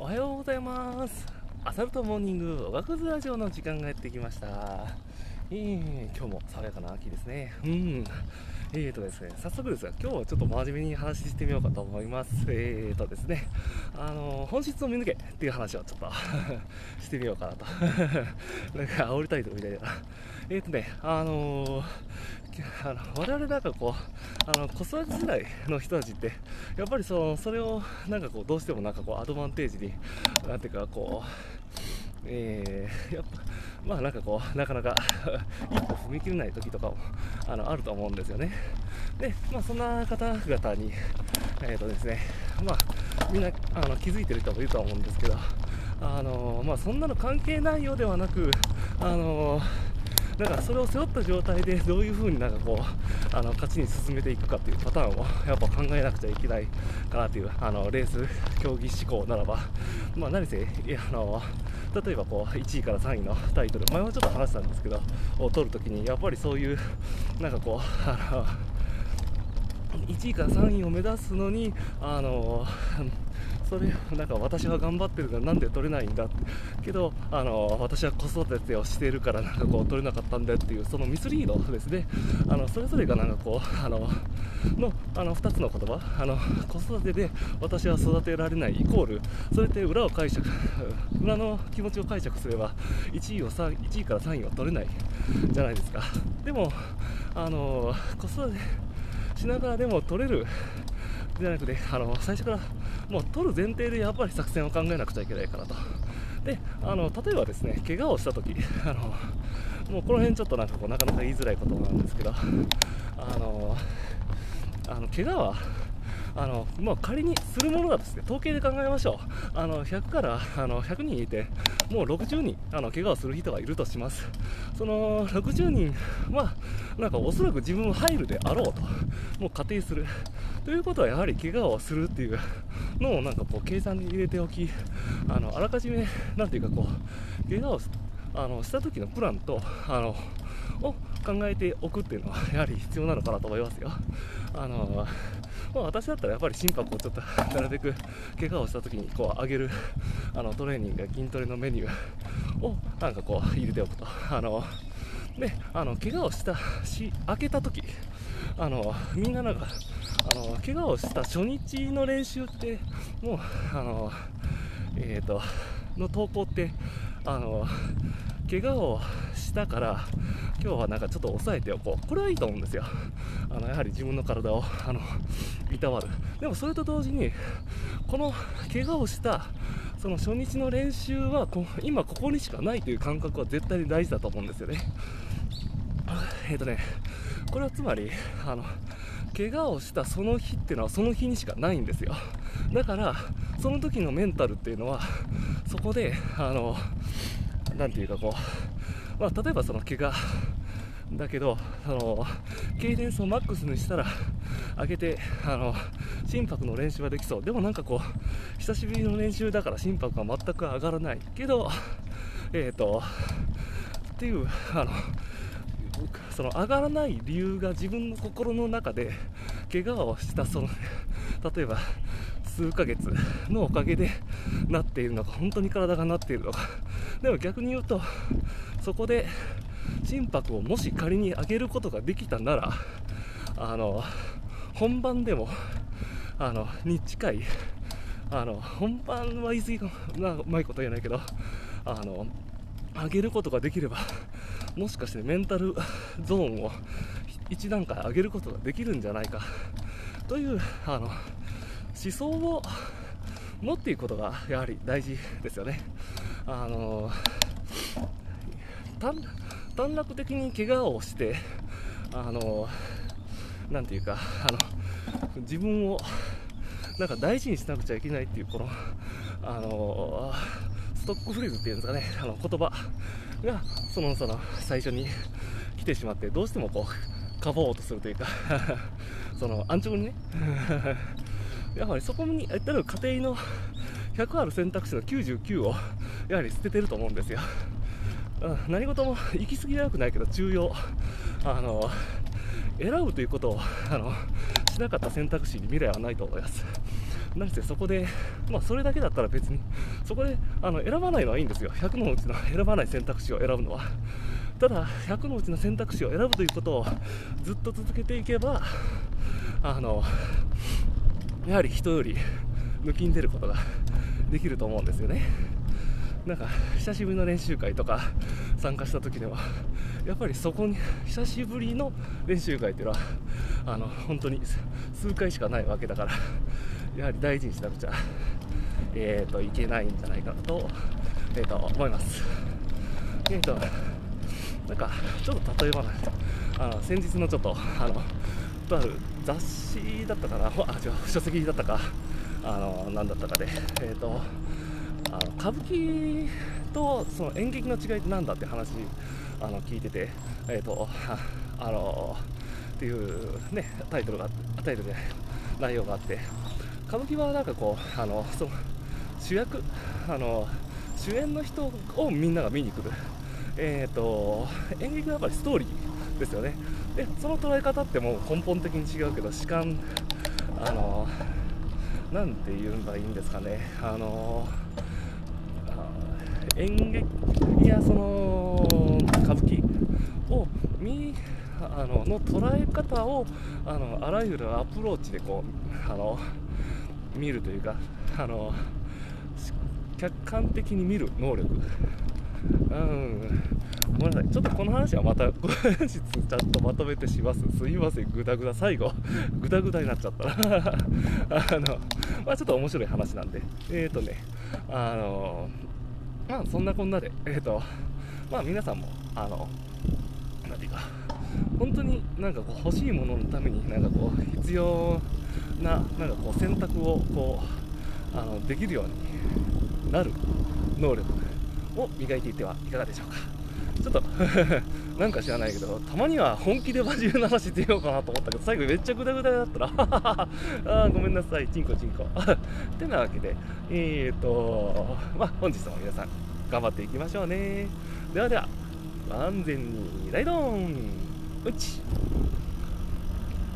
おはようございます。アサルトモーニングおがくずラジオの時間がやってきました。えー、今日も爽やかな秋ですね。うん。えーとですね、早速ですが、今日はちょっと真面目に話してみようかと思います。えーとですね、あの本質を見抜けっていう話をちょっと してみようかなと。なんか煽りたいとみたいな。えーとね、あのー、あの我々なんかこう、あの子育て世代の人たちって、やっぱりそのそれをなんかこう、どうしてもなんかこう、アドバンテージに、なんていうかこう、えー、やっぱ、まあなんかこう、なかなか 一歩踏み切れない時とかもあのあると思うんですよね。で、まあそんな方々に、えっ、ー、とですね、まあみんなあの気づいてる人もいると思うんですけど、あのまあそんなの関係ないようではなく、あのだからそれを背負った状態でどういうふうになんかこうあの勝ちに進めていくかっていうパターンをやっぱ考えなくちゃいけないかなというあのレース競技志向ならば、まあ、何せあの例えばこう1位から3位のタイトル。前はちょっと話したんですけどを取るときにやっぱりそういうなんかこうあの1位から3位を目指すのにあのそれなんか私は頑張ってるからなんで取れないんだけどあの私は子育てをしているからなんかこう取れなかったんだっていうそのミスリードですね。あのそれぞれがなんかこうあののあの2つの言葉。あの子育てで私は育てられないイコールそれって裏を解釈裏の気持ちを解釈すれば1位を1位から3位は取れないじゃないですか。でもあの子育てしながらでも取れるじゃなくてあの最初からもう取る前提でやっぱり作戦を考えなくちゃいけないかなと。であの例えばですね怪我をした時あのもうこの辺ちょっとなんかこうなかなか言いづらいことなんですけどあのあの怪我はあの、まあ、仮にするものがですね統計で考えましょう。あの100からあの100人いてもう60人あの怪我をする人がいるとします。その60人はなんかおそらく自分は入るであろうともう仮定する。ということはやはり怪我をするっていうのをなんかこう計算に入れておきあのあらかじめなんていうかこう怪我をあのした時のプランと あのを考えておくっていうのは やはり必要なのかなと思いますよ。あのまあ、私だったらやっぱり心拍をちょっと なるべく怪我をした時にこう上げるあのトレーニングや筋トレのメニューをなんかこう入れておくと。あのであの怪我をしたし開けた時あのみんななんかあの怪我をした初日の練習ってもうあのえっ、ー、との投稿ってあの怪我をしたから今日はなんかちょっと抑えておこう。これはいいと思うんですよ。あのやはり自分の体をあのいたわる。でもそれと同時にこの怪我をしたその初日の練習はこ今ここにしかないという感覚は絶対に大事だと思うんですよね。えっ、ー、とねこれはつまりあの怪我をしたその日っていうのはその日にしかないんですよ。だからその時のメンタルっていうのはそこであの何ていうかこう、まあ、例えばその怪我だけどあのケイデンスをマックスにしたら上げてあの心拍の練習はできそう。でもなんかこう久しぶりの練習だから心拍が全く上がらないけどえっ、ー、とっていうあのその上がらない理由が自分の心の中で怪我をしたその例えば数ヶ月のおかげでなっているのか本当に体がなっているのか。でも逆に言うとそこで心拍をもし仮に上げることができたならあの本番でもあのに近いあの本番は言い過ぎかなうまいこと言えないけどあの上げることができればもしかしてメンタルゾーンを1段階上げることができるんじゃないか。というあの思想を 持っていくことがやはり大事ですよね。あの短絡的に怪我をしてあのなんていうかあの自分をなんか大事にしなくちゃいけないっていうこのあのストックフレーズっていうんですかねあの言葉がそのその最初に来てしまってどうしてもこうかぼうとするというか その安直にねやはりそこに例えば家庭の 100ある選択肢の99を やはり捨ててると思うんですよ、何事も行き過ぎは良くないけど重要あの選ぶということをあのしなかった選択肢に未来はないと思います。何せそこで、まあ、それだけだったら別にそこであの選ばないのはいいんですよ。100のうちの選ばない選択肢を選ぶのは。ただ100のうちの選択肢を選ぶということをずっと続けていけばあのやはり人より抜きん出ることができると思うんですよねなんか久しぶりの練習会とか参加した時ではやっぱりそこに久しぶりの練習会っていうのはあの本当に数回しかないわけだからやはり大事にしなくちゃ、えーと、いけないんじゃないかなと,、えーと、思います。えーとなんかちょっと例えばあの先日のちょっとあのとあ雑誌だったかな？あ違う書籍だったか。あの何だったかで。え、ー、とあの歌舞伎とその演劇の違いって何だって話あの聞いてて。え、ー、とあのっていうねタイトルがタイトルで内容があって。歌舞伎はなんかこうあのその主役あの主演の人をみんなが見に来る。えーと、演劇はやっぱりストーリーですよね。でその捉え方ってもう根本的に違うけど主観あのなんて言うんがいいんですかね。あの演劇やその歌舞伎を見あのの捉え方をあのあらゆるアプローチでこうあの見るというかあの客観的に見る能力。うん。ごめんなさい。ちょっとこの話はまた後日ちゃんとまとめてします。すいません。グダグダ最後。グダグダになっちゃった。な あのまあちょっと面白い話なんでえっ、ー、とねあのまあそんなこんなでえっ、ー、とまあ皆さんもあの何ていうか本当になんかこう欲しいもののためになんかこう必要ななんかこう選択をこうあのできるようになる能力。を磨いていってはいかがでしょうか。ちょっと なんか知らないけどたまには本気で真面目な話してみようかなと思ったけど最後めっちゃグダグダだったら あごめんなさい。チンコチンコ。ってなわけでえーとまあ本日も皆さん頑張っていきましょうね。ではでは安全にライドン。うち。